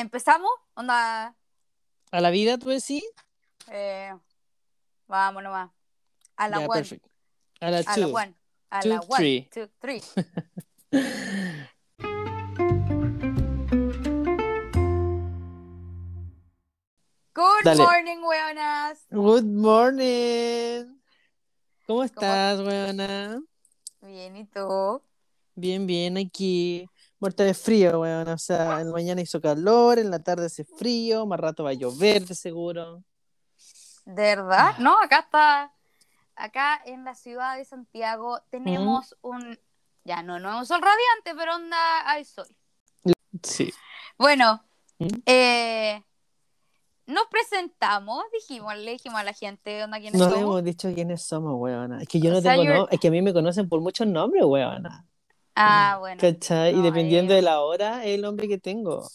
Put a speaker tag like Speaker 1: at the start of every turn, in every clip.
Speaker 1: ¿Empezamos? Onda.
Speaker 2: ¿A la vida tú decís?
Speaker 1: Eh, vamos nomás. A la
Speaker 2: Ya,
Speaker 1: one.
Speaker 2: perfecto. A la
Speaker 1: A la one. A
Speaker 2: Two,
Speaker 1: la one.
Speaker 2: three.
Speaker 1: Two, three. Good
Speaker 2: Dale.
Speaker 1: morning, weonas.
Speaker 2: Good morning. ¿Cómo estás, weona?
Speaker 1: Bien, ¿y tú?
Speaker 2: Bien, bien, aquí. Muerta de frío, weona. O sea, en la mañana hizo calor, en la tarde hace frío, más rato va a llover, de seguro.
Speaker 1: ¿De verdad? No, acá está. Acá en la ciudad de Santiago tenemos un. Ya, no, no es un sol radiante, pero onda, hay sol.
Speaker 2: Sí.
Speaker 1: Bueno,
Speaker 2: ¿Mm?
Speaker 1: eh, nos presentamos, dijimos, le dijimos a la gente onda quiénes
Speaker 2: No
Speaker 1: somos.
Speaker 2: hemos dicho quiénes somos, weona. Es que yo
Speaker 1: O
Speaker 2: no
Speaker 1: sea,
Speaker 2: tengo
Speaker 1: you're-
Speaker 2: no- Es que a mí me conocen por muchos nombres, weona.
Speaker 1: Ah, bueno.
Speaker 2: ¿Cachai?
Speaker 1: No,
Speaker 2: y dependiendo
Speaker 1: eh.
Speaker 2: de la hora, es el nombre que tengo.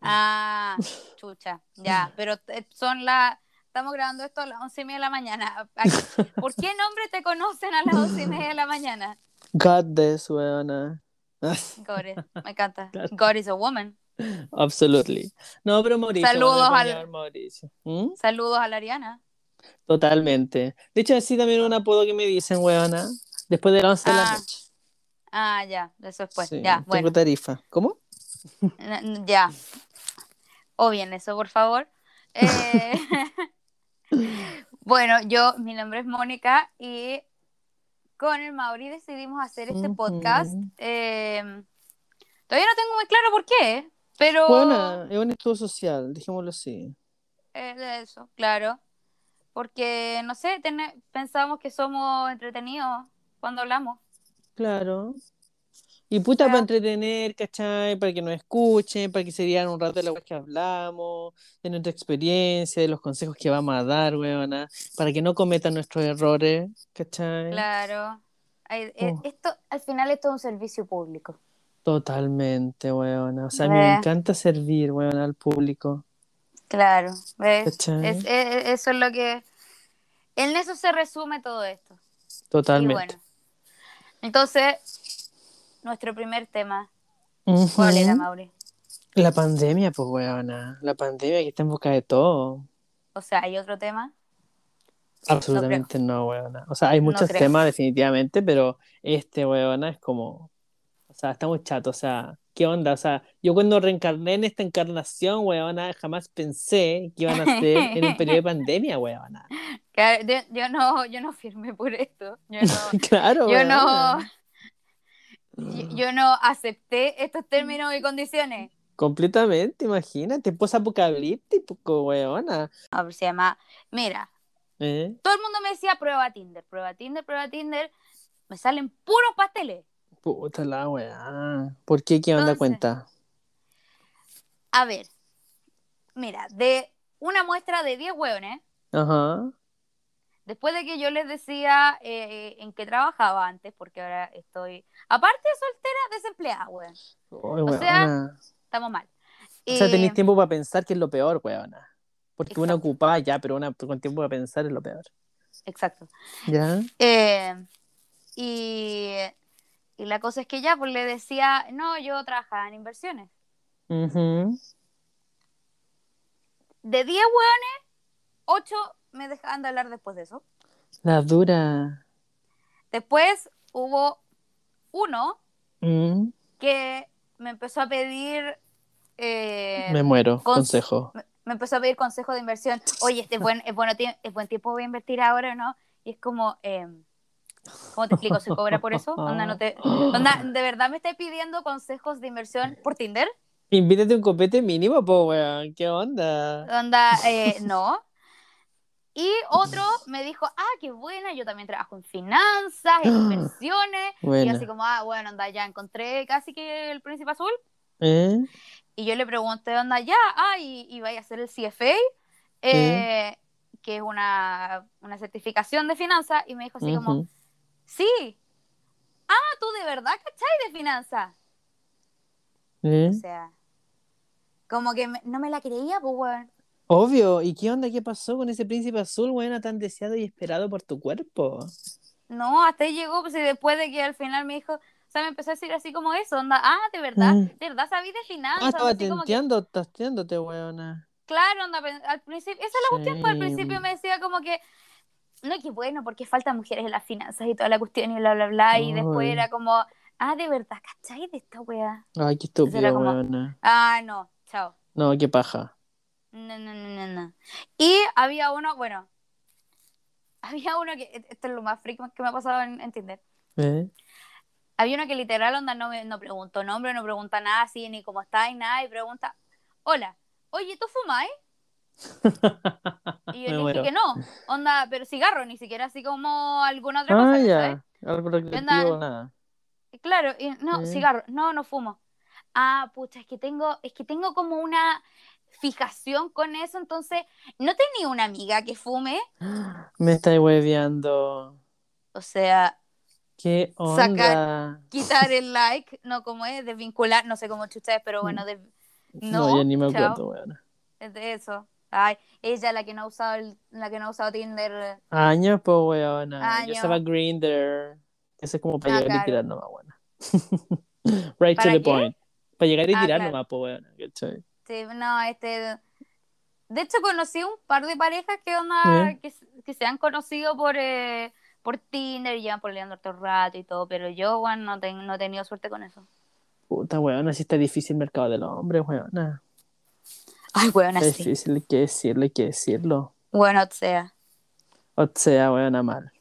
Speaker 1: Ah, chucha, ya, pero eh, son las. Estamos grabando esto a las once y media de la mañana. ¿Por qué nombre te conocen a las once y media de la mañana?
Speaker 2: Goddess, weona.
Speaker 1: God is- me encanta. God is a woman.
Speaker 2: Absolutely. No, pero Mauricio.
Speaker 1: Saludos al-
Speaker 2: Mauricio. ¿Mm?
Speaker 1: Saludos a la Ariana.
Speaker 2: Totalmente. De hecho, así también un apodo que me dicen, weona. Después de las 11 de la
Speaker 1: Ah,
Speaker 2: noche.
Speaker 1: Ah, ya, eso después.
Speaker 2: Sí,
Speaker 1: ya, bueno.
Speaker 2: tarifa. ¿Cómo?
Speaker 1: Ya. O bien eso, por favor. Eh, bueno, yo, mi nombre es Mónica y con el Mauri decidimos hacer este podcast. Eh, todavía no tengo muy claro por qué, pero
Speaker 2: Bueno, es un estudio social, dejémoslo así.
Speaker 1: eh, de eso, claro. Porque, no sé, tene- pensábamos que somos entretenidos cuando hablamos.
Speaker 2: Claro. Y puta, para entretener, ¿cachai? Para que nos escuchen, para que se dieran un rato de la que hablamos, de nuestra experiencia, de los consejos que vamos a dar, weona, para que no cometan nuestros errores, ¿cachai?
Speaker 1: Claro. Ay,
Speaker 2: Oh.
Speaker 1: Esto, al final, esto es un servicio público.
Speaker 2: Totalmente, weona. O sea, me encanta servir, weona, al público.
Speaker 1: Claro, ¿ves?
Speaker 2: ¿Cachai?
Speaker 1: Es- es- eso es lo que... En eso se resume todo esto.
Speaker 2: Totalmente.
Speaker 1: Y bueno. Entonces, nuestro primer tema.
Speaker 2: Ujú.
Speaker 1: ¿Cuál era, Mauri?
Speaker 2: La pandemia, pues, weona. La pandemia que está en boca de todo.
Speaker 1: O sea, ¿hay otro tema?
Speaker 2: Absolutamente no, weona. O sea, hay muchos temas definitivamente, pero este, weona, es como, o sea, está muy chato, o sea, ¿qué onda? O sea, yo cuando reencarné en esta encarnación, weona, jamás pensé que iban a ser en un periodo de pandemia, weona.
Speaker 1: De- Yo no, yo no firmé por esto. Yo no,
Speaker 2: Claro,
Speaker 1: yo no,
Speaker 2: weona.
Speaker 1: yo, yo no acepté estos términos y condiciones.
Speaker 2: Completamente, imagínate, post-apocalíptico, weona.
Speaker 1: A ver, se llama, mira,
Speaker 2: ¿Eh?
Speaker 1: todo el mundo me decía prueba Tinder, prueba Tinder, prueba Tinder. Me salen puros pasteles.
Speaker 2: Puta la weá. ¿Por qué? ¿Qué onda
Speaker 1: Entonces-
Speaker 2: cuenta?
Speaker 1: A ver, mira, de una muestra de 10 hueones,
Speaker 2: Ajá.
Speaker 1: después de que yo les decía eh, en qué trabajaba antes, porque ahora estoy, aparte de soltera, desempleada, weón.
Speaker 2: Ay,
Speaker 1: sea. Estamos mal.
Speaker 2: O sea, tenéis tiempo para pensar que es lo peor, weona. Porque una ocupada ya, pero una con tiempo para pensar es lo peor.
Speaker 1: Exacto.
Speaker 2: ¿Ya?
Speaker 1: Eh, y, y la cosa es que ya, pues le decía, no, yo trabajaba en inversiones. De 10 hueones, 8 me dejaban de hablar después de eso.
Speaker 2: La dura.
Speaker 1: Después hubo uno
Speaker 2: Mm,
Speaker 1: que me empezó a pedir eh,
Speaker 2: Me muero.
Speaker 1: cons-
Speaker 2: Consejo.
Speaker 1: me, me empezó a pedir consejo de inversión. Oye, este es buen, es bueno, es buen tiempo, voy a invertir ahora no. Y es como, eh, ¿cómo te explico? ¿Se cobra por eso? Onda, no te, onda, ¿de verdad me estáis pidiendo consejos de inversión por Tinder?
Speaker 2: Invítate un copete mínimo, po, weón. ¿Qué onda?
Speaker 1: Onda, eh, no. Y otro me dijo, ah, qué buena, yo también trabajo en finanzas, en inversiones. Y así como, ah, bueno, onda, ya encontré casi que el príncipe azul.
Speaker 2: ¿Eh?
Speaker 1: Y yo le pregunté, onda, ya, ah, y, y vaya a hacer el CFA, eh, que es una, una certificación de finanzas. Y me dijo así como. Sí, ah, tú de verdad, ¿cachai? De finanzas.
Speaker 2: ¿Eh?
Speaker 1: O sea, como que me- no me la creía, pues, weón.
Speaker 2: Obvio. ¿Y qué onda? ¿Qué pasó con ese príncipe azul, weón, tan deseado y esperado por tu cuerpo?
Speaker 1: No, hasta ahí llegó, pues, y después de que al final me dijo, O sea, me empezó a decir así como eso, onda, ah, de verdad,
Speaker 2: Mm.
Speaker 1: de verdad sabí de finanzas.
Speaker 2: Ah, estaba
Speaker 1: que,
Speaker 2: tenteando, tasteándote, weona.
Speaker 1: claro, onda, al principio, esa es la cuestión, pues al principio me decía como que, no, que bueno, porque faltan mujeres en las finanzas y toda la cuestión y bla, bla, bla, y después era como, ah, de verdad, ¿cachai de esta wea?
Speaker 2: Ay, qué estúpido,
Speaker 1: como-. Ah, no, chao.
Speaker 2: No, qué paja.
Speaker 1: No, no, no, no, no. Y había uno, bueno, había uno que, e, esto es lo más freak que me ha pasado en, en Tinder.
Speaker 2: ¿Eh?
Speaker 1: Había uno que literal onda no, me, no preguntó nombre, no pregunta nada así, ni cómo está, y nada, y pregunta, hola, oye, ¿tú fumáis? Y yo dije que no, onda, pero cigarro, ni siquiera así como alguna otra cosa,
Speaker 2: Ah,
Speaker 1: ¿cachai?
Speaker 2: ya. Algo recreativo, nada.
Speaker 1: Y Claro, y no, cigarro, no, no fumo. Ah, pucha, es que tengo, es que tengo como una fijación con eso, entonces, ¿no tenía una amiga que fume?
Speaker 2: Me estáis hueveando.
Speaker 1: O sea,
Speaker 2: ¿Qué
Speaker 1: Sacar-
Speaker 2: onda?
Speaker 1: quitar el like, no como es, desvincular, no sé cómo chucha es, pero bueno, de-
Speaker 2: No,
Speaker 1: no,
Speaker 2: ya ni me
Speaker 1: chao.
Speaker 2: acuerdo, weona.
Speaker 1: es de eso. Ay, ella la que no ha usado el- la que no ha usado Tinder.
Speaker 2: Años, pues, weona. Yo estaba Grinder. Ese es como para
Speaker 1: Ah,
Speaker 2: llegar y tirar nomás, weona. right to
Speaker 1: ¿Para
Speaker 2: the
Speaker 1: qué?
Speaker 2: point. Para llegar y
Speaker 1: Ah,
Speaker 2: tirar
Speaker 1: claro.
Speaker 2: nomás, pues, weona.
Speaker 1: Sí, no, este. De hecho, conocí un par de parejas que onda,
Speaker 2: ¿Eh?
Speaker 1: que, que se han conocido por, eh, por Tinder y llevan peleando todo el rato y todo, pero yo, bueno, no, ten- no he tenido suerte con eso.
Speaker 2: Puta, weona, si está difícil el mercado del hombre, weona.
Speaker 1: Ay,
Speaker 2: Está
Speaker 1: así.
Speaker 2: difícil, hay que decirlo, hay que decirlo.
Speaker 1: Bueno, o sea.
Speaker 2: O sea, weona, mal.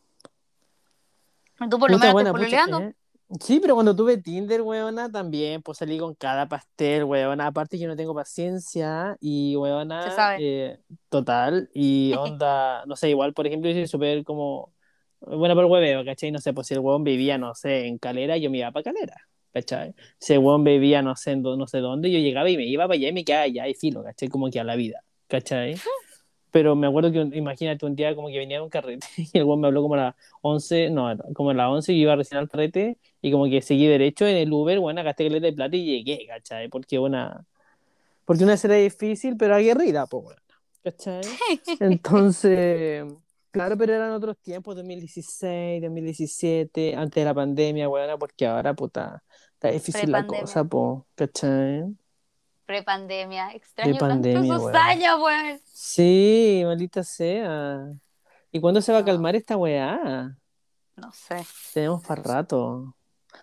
Speaker 1: Tú por lo menos
Speaker 2: buena,
Speaker 1: estás
Speaker 2: pucha. ¿eh? Sí, pero cuando tuve Tinder, weona, también, pues salí con cada pastel, weona. Aparte que no tengo paciencia y, weona, eh, total. Y onda, no sé, igual, por ejemplo, yo soy súper como, bueno, por hueveo, ¿cachai? No sé, pues si el huevón vivía, no sé, en Calera, yo me iba para Calera, ¿cachai? Huevón vivía, no sé, no sé dónde, yo llegaba y me iba para allá y me quedaba allá y filo, ¿cachai? Como que a la vida, ¿cachai? Pero me acuerdo que, imagínate, un día como que venía de un carrete y el huevón me habló como a las 11, no, como a las 11 y yo iba recién al carrete y como que seguí derecho en el Uber, bueno, gasté caleta de plata y llegué, ¿cachai? Porque una, porque una será difícil, pero aguerrida, pues, bueno, ¿cachai? Entonces, claro, pero eran otros tiempos, 2016, 2017, antes de la pandemia, bueno, porque ahora, puta, está difícil la cosa, pues, ¿cachai?
Speaker 1: Prepandemia. Extraño
Speaker 2: Prepandemia,
Speaker 1: tanto esos años, weón.
Speaker 2: Sí, maldita sea. ¿Y cuándo se va a calmar esta weá?
Speaker 1: No sé.
Speaker 2: Tenemos para rato.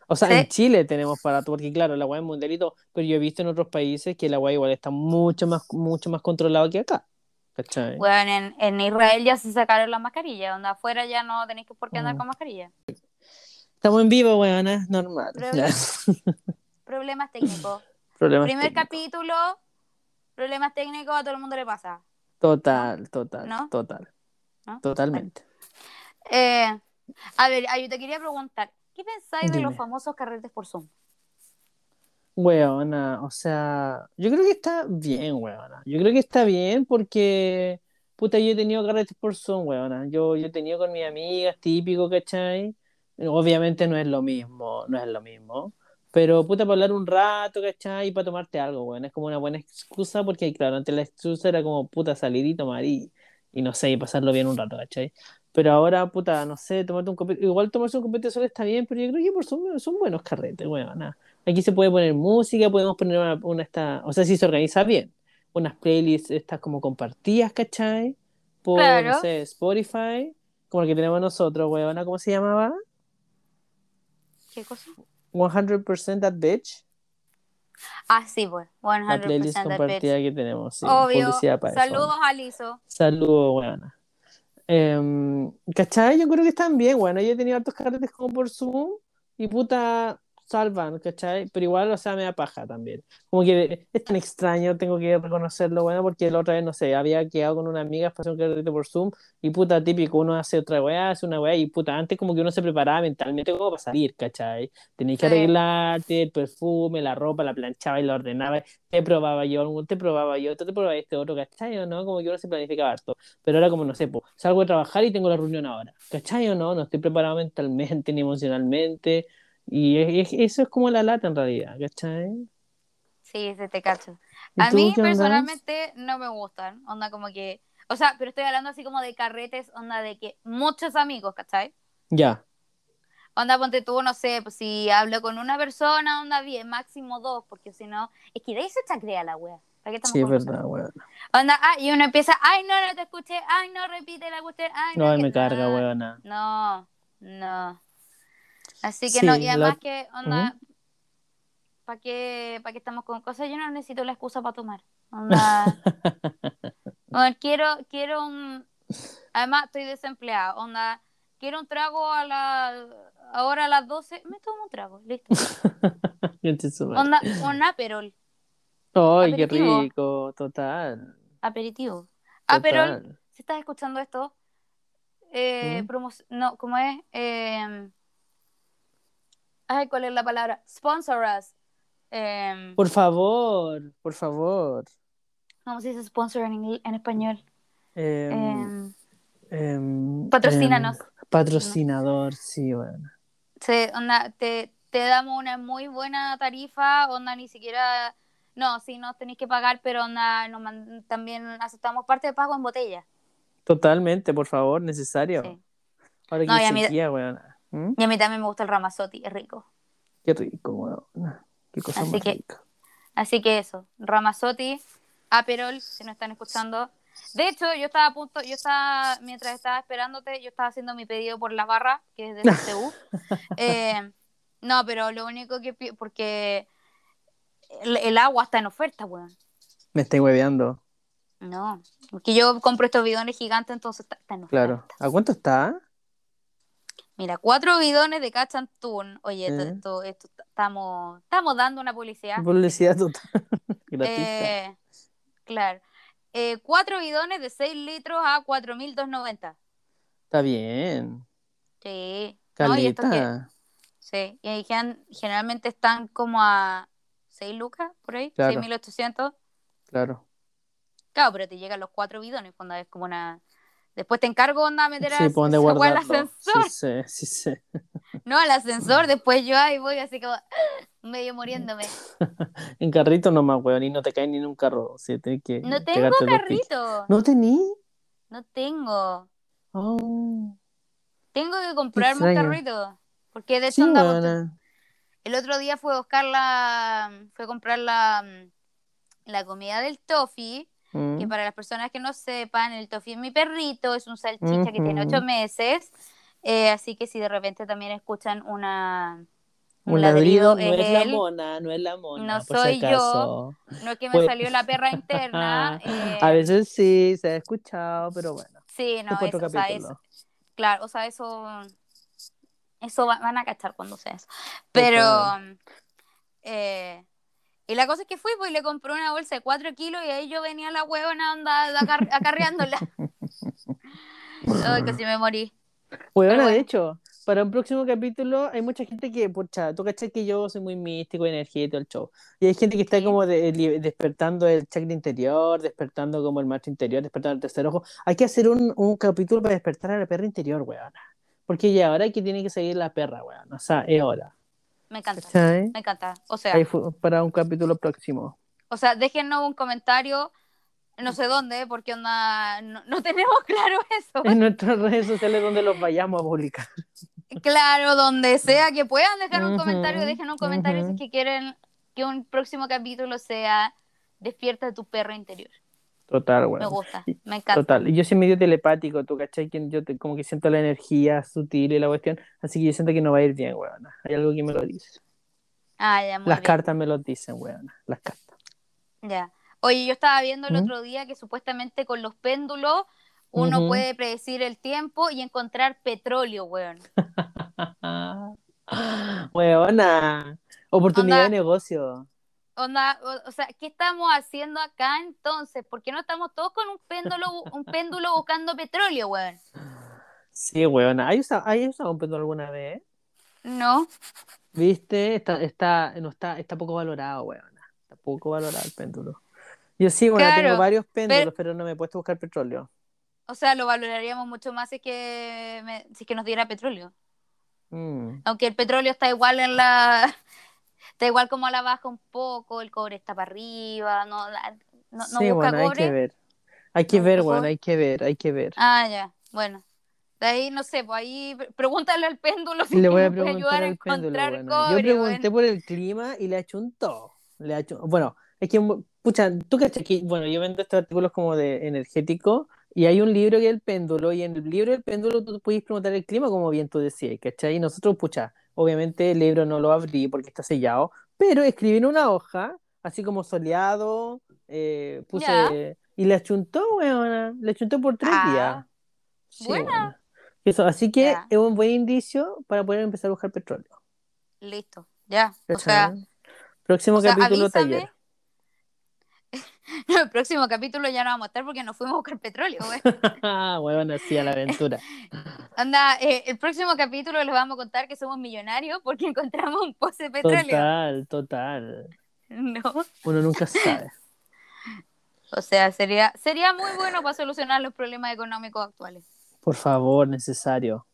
Speaker 2: O sea,
Speaker 1: Sí.
Speaker 2: en Chile tenemos para rato, porque claro, la weá es mundialito, pero yo he visto en otros países que la weá igual está mucho más, mucho más controlada que acá. ¿Cachai?
Speaker 1: Bueno, en, en Israel ya se sacaron las mascarillas, donde afuera ya no tenéis por qué andar
Speaker 2: Mm.
Speaker 1: con mascarilla.
Speaker 2: Estamos en vivo, weona, normal.
Speaker 1: Pero-
Speaker 2: Ya.
Speaker 1: Problemas técnicos.
Speaker 2: Problemas
Speaker 1: Primer capítulo, problemas técnicos a todo el mundo le pasa.
Speaker 2: Total, total,
Speaker 1: ¿No?
Speaker 2: total.
Speaker 1: ¿No?
Speaker 2: Totalmente.
Speaker 1: Eh, a ver, yo te quería preguntar, ¿qué pensáis de los famosos carretes por Zoom?
Speaker 2: Weona, o sea, yo creo que está bien, weona. Yo creo que está bien porque, puta, yo he tenido carretes por Zoom, weona. Yo, yo he tenido con mis amigas, típico, ¿cachai? Obviamente no es lo mismo, no es lo mismo. Pero, puta, para hablar un rato, ¿cachai? Y para tomarte algo, weón. Es como una buena excusa porque, claro, antes la excusa era como, puta, salir y tomar y, y no sé, y pasarlo bien un rato, ¿cachai? Pero ahora, puta, no sé, tomarte un copete, igual tomarse un copete solo está bien, pero yo creo que por Zoom son buenos carretes, weón. Aquí se puede poner música, podemos poner una, una esta, o sea, si se organiza bien, unas playlists estas como compartidas, ¿cachai? Por,
Speaker 1: Claro.
Speaker 2: no sé, Spotify, como el que tenemos nosotros, weona, ¿cómo se llamaba?
Speaker 1: ¿Qué cosa?
Speaker 2: 100% That Bitch,
Speaker 1: Ah, sí, pues,
Speaker 2: la
Speaker 1: 100%
Speaker 2: playlist
Speaker 1: that bitch.
Speaker 2: compartida que tenemos, sí,
Speaker 1: Obvio.
Speaker 2: para eso,
Speaker 1: Saludos
Speaker 2: weona.
Speaker 1: a Lizo.
Speaker 2: Saludos, weona. Em, ¿cachai? Yo creo que están bien, bueno, yo he tenido hartos carretes como por Zoom y puta, salvan, ¿cachai? Pero igual, o sea, me da paja también. Como que es tan extraño, tengo que reconocerlo, bueno, porque la otra vez, no sé, había quedado con una amiga hacer un carrete por Zoom y puta, típico, uno hace otra weá, hace una weá y puta, antes como que uno se preparaba mentalmente como para salir, ¿cachai? Tenías que
Speaker 1: Sí.
Speaker 2: arreglarte, el perfume, la ropa, la planchaba y la ordenaba, te probaba yo, te probaba yo, te probabas este otro, ¿cachai? ¿O no? Como que uno se planificaba harto. Pero ahora como, no sé, po, salgo de trabajar y tengo la reunión ahora, ¿cachai o no? No estoy preparado mentalmente ni emocionalmente. Y es- es- eso es como la lata en realidad, ¿cachai?
Speaker 1: Sí, se te cacho.
Speaker 2: ¿Y
Speaker 1: A mí personalmente no me gustan, onda como que, o sea, pero estoy hablando así como de carretes, onda de que muchos amigos, ¿cachai?
Speaker 2: Ya,
Speaker 1: Onda, ponte tú, no sé, pues si hablo con una persona, onda bien, máximo dos, porque si no, es que de ahí se chacrea la wea. ¿Para qué estamos
Speaker 2: Sí, es verdad, weón.
Speaker 1: Onda, ah, y uno empieza, ay, no, no te escuché, ay, no, repite la cuestión, ay, no.
Speaker 2: No, me carga, weona.
Speaker 1: No, no. Así que
Speaker 2: Sí,
Speaker 1: no, y
Speaker 2: la-
Speaker 1: además que, onda, ¿para qué, ¿para qué estamos con cosas? Yo no necesito la excusa para tomar. Onda, quiero, quiero un, además estoy desempleada, onda, quiero un trago a la, ahora a las 12, me tomo un trago, listo. Onda, un aperol,
Speaker 2: Ay, qué
Speaker 1: aperitivo.
Speaker 2: rico, total.
Speaker 1: aperitivo. Aperol,
Speaker 2: total.
Speaker 1: si estás escuchando esto, eh,
Speaker 2: ¿Mm?
Speaker 1: promo- no, ¿cómo es? Eh, ay, ¿cuál es la palabra? Sponsor us. Eh,
Speaker 2: Por favor, por favor.
Speaker 1: ¿Cómo se dice sponsor en, en español?
Speaker 2: Em,
Speaker 1: Eh,
Speaker 2: em,
Speaker 1: patrocínanos.
Speaker 2: em, patrocinador, sí, bueno.
Speaker 1: se- onda, te, te damos una muy buena tarifa, onda, ni siquiera... No, sí, no tenéis que pagar, pero onda, nos man- también aceptamos parte de pago en botella.
Speaker 2: Totalmente, por favor, necesario.
Speaker 1: Sí.
Speaker 2: Ahora que
Speaker 1: No, y a
Speaker 2: hay
Speaker 1: mí-
Speaker 2: sequía, weón. ¿Mm?
Speaker 1: Y a mí también me gusta el Ramazotti, es rico.
Speaker 2: Qué rico, weón. Qué cosa
Speaker 1: Así
Speaker 2: más
Speaker 1: que-
Speaker 2: rica.
Speaker 1: Así que eso, Ramazotti, Aperol, si no están escuchando. De hecho, yo estaba a punto, yo estaba, mientras estaba esperándote, yo estaba haciendo mi pedido por la barra, que es de CCU. Eh, no, pero lo único que pi- porque el, el agua está en oferta, weón.
Speaker 2: Me estoy hueveando.
Speaker 1: No, porque yo compro estos bidones gigantes, entonces está, está en oferta.
Speaker 2: Claro. ¿A cuánto está?
Speaker 1: Mira, cuatro bidones de Cachantún. Oye, esto, esto, esto- estamos, estamos dando una publicidad.
Speaker 2: Publicidad total.
Speaker 1: Eh, claro. Eh, cuatro bidones de 6 litros a 4.290.
Speaker 2: Está bien.
Speaker 1: Sí. No, y
Speaker 2: Caleta.
Speaker 1: sí. Y gen- generalmente están como a 6 lucas, por ahí.
Speaker 2: Claro.
Speaker 1: 6.800.
Speaker 2: Claro.
Speaker 1: Claro, pero te llegan los cuatro bidones cuando es como una... Después te encargo onda a meter
Speaker 2: Sí,
Speaker 1: a-
Speaker 2: pues
Speaker 1: esa weá al ascensor.
Speaker 2: Sí, sí, sé.
Speaker 1: No, al ascensor. Después yo ahí voy así como medio muriéndome.
Speaker 2: En carrito nomás, weón, y no te caes ni en un carro. O sea, tenés que
Speaker 1: No tengo carrito.
Speaker 2: ¿No tení?
Speaker 1: No tengo.
Speaker 2: Oh.
Speaker 1: Tengo que comprarme un carrito. Porque de hecho
Speaker 2: Sí,
Speaker 1: andamos-. El otro día fue a buscar la. Fue a comprar la, la comida del toffee.
Speaker 2: Mm.
Speaker 1: Que para las personas que no sepan, el toffee es mi perrito, es un salchicha que tiene ocho meses. Eh, así que si de repente también escuchan una.
Speaker 2: Un ladrido no es la
Speaker 1: él.
Speaker 2: mona, no es la mona,
Speaker 1: No
Speaker 2: por
Speaker 1: soy
Speaker 2: si
Speaker 1: yo.
Speaker 2: acaso.
Speaker 1: No es que me
Speaker 2: Pues-
Speaker 1: salió la perra interna. eh,
Speaker 2: A veces sí, se ha escuchado, pero bueno.
Speaker 1: Sí, no, eso, o sea, eso- claro, o sea, eso, eso va- van a cachar cuando sea eso. Pero,
Speaker 2: Total.
Speaker 1: eh, y la cosa es que fui, pues y le compré una bolsa de 4 kilos y ahí yo venía la huevona acar- acarreándola. Ay, casi me morí.
Speaker 2: Bueno,
Speaker 1: Pero
Speaker 2: de
Speaker 1: bueno.
Speaker 2: hecho, para un próximo capítulo hay mucha gente que, pucha, tú cachai que yo soy muy místico, energético, el show. Y hay gente que está
Speaker 1: Sí.
Speaker 2: como de- despertando el chakra interior, despertando como el macho interior, despertando el tercer ojo. Hay que hacer un, un capítulo para despertar a la perra interior, weón. Porque ya ahora que tiene que seguir la perra, weón. O sea, es hora.
Speaker 1: Me encanta,
Speaker 2: ¿Cachai?
Speaker 1: me encanta. O sea,
Speaker 2: Ahí fue para un capítulo próximo.
Speaker 1: o sea, déjennos un comentario, no sé dónde, porque onda, no, no tenemos claro eso.
Speaker 2: En nuestras redes sociales donde los vayamos a publicar.
Speaker 1: Claro, donde sea que puedan dejar un comentario, dejen un comentario si es que quieren que un próximo capítulo sea Despierta tu perro interior.
Speaker 2: Total,
Speaker 1: Me
Speaker 2: weón.
Speaker 1: gusta, me encanta.
Speaker 2: Total, y yo soy medio telepático, tú cachai que yo te- como que siento la energía sutil y la cuestión, así que yo siento que no va a ir bien, weona. Hay algo que me lo dice.
Speaker 1: Ah, ya, muy
Speaker 2: Las
Speaker 1: bien.
Speaker 2: cartas me lo dicen, weona. Las cartas.
Speaker 1: Ya. Oye, yo estaba viendo el
Speaker 2: ¿Mm?
Speaker 1: otro día que supuestamente con los péndulos uno puede predecir el tiempo y encontrar petróleo, weón.
Speaker 2: weona. Oportunidad
Speaker 1: Onda.
Speaker 2: de negocio.
Speaker 1: Onda, o, o sea, ¿qué estamos haciendo acá entonces? ¿Por qué no estamos todos con un péndulo, un péndulo buscando petróleo, weón?
Speaker 2: Sí, weona. ¿Hay usado, ¿hay usado un péndulo alguna vez?
Speaker 1: No.
Speaker 2: ¿Viste? Está, está, no está, está poco valorado, weona. Está poco valorado el péndulo. Yo sí, bueno,
Speaker 1: Claro,
Speaker 2: tengo varios péndulos, pero no me he puesto a buscar petróleo.
Speaker 1: O sea, lo valoraríamos mucho más si es que, me- si es que nos diera petróleo.
Speaker 2: Mm.
Speaker 1: Aunque el petróleo está igual en la. Está igual como a la baja un poco, el cobre está para arriba, no, la- no, no
Speaker 2: sí,
Speaker 1: busca
Speaker 2: bueno, hay
Speaker 1: cobre.
Speaker 2: que ver. Hay que ver, bueno, hay que ver, hay que ver.
Speaker 1: Ah, ya, bueno. De ahí, no sé, pues ahí pregúntale al péndulo si
Speaker 2: Le voy a preguntar
Speaker 1: ayudar a
Speaker 2: péndulo,
Speaker 1: encontrar
Speaker 2: weona.
Speaker 1: cobre,
Speaker 2: Yo pregunté por el clima y le achuntó. Le achun- Bueno, es que, pucha, tú cachas que, bueno, yo vendo estos artículos como de energético y hay un libro que es el péndulo y en el libro del péndulo tú puedes preguntar el clima como bien tú decías, ¿cachai? Y nosotros, pucha, obviamente el libro no lo abrí porque está sellado, pero escribí en una hoja, así como soleado, eh, puse... Y le achuntó, weona, le achuntó por tres
Speaker 1: Ah,
Speaker 2: días. Sí,
Speaker 1: buena.
Speaker 2: weona. Eso, así que es un buen indicio para poder empezar a buscar petróleo.
Speaker 1: Listo, ya. O sea,
Speaker 2: Próximo
Speaker 1: o sea,
Speaker 2: capítulo
Speaker 1: avísame.
Speaker 2: taller.
Speaker 1: el próximo capítulo ya no vamos a estar porque nos fuimos a buscar petróleo, güey.
Speaker 2: Huevón, así a la aventura.
Speaker 1: Anda, eh, el próximo capítulo les vamos a contar que somos millonarios porque encontramos un pozo de petróleo.
Speaker 2: Total, total.
Speaker 1: No.
Speaker 2: Uno nunca sabe.
Speaker 1: O sea, sería, sería muy bueno para solucionar los problemas económicos actuales.
Speaker 2: Por favor, necesario.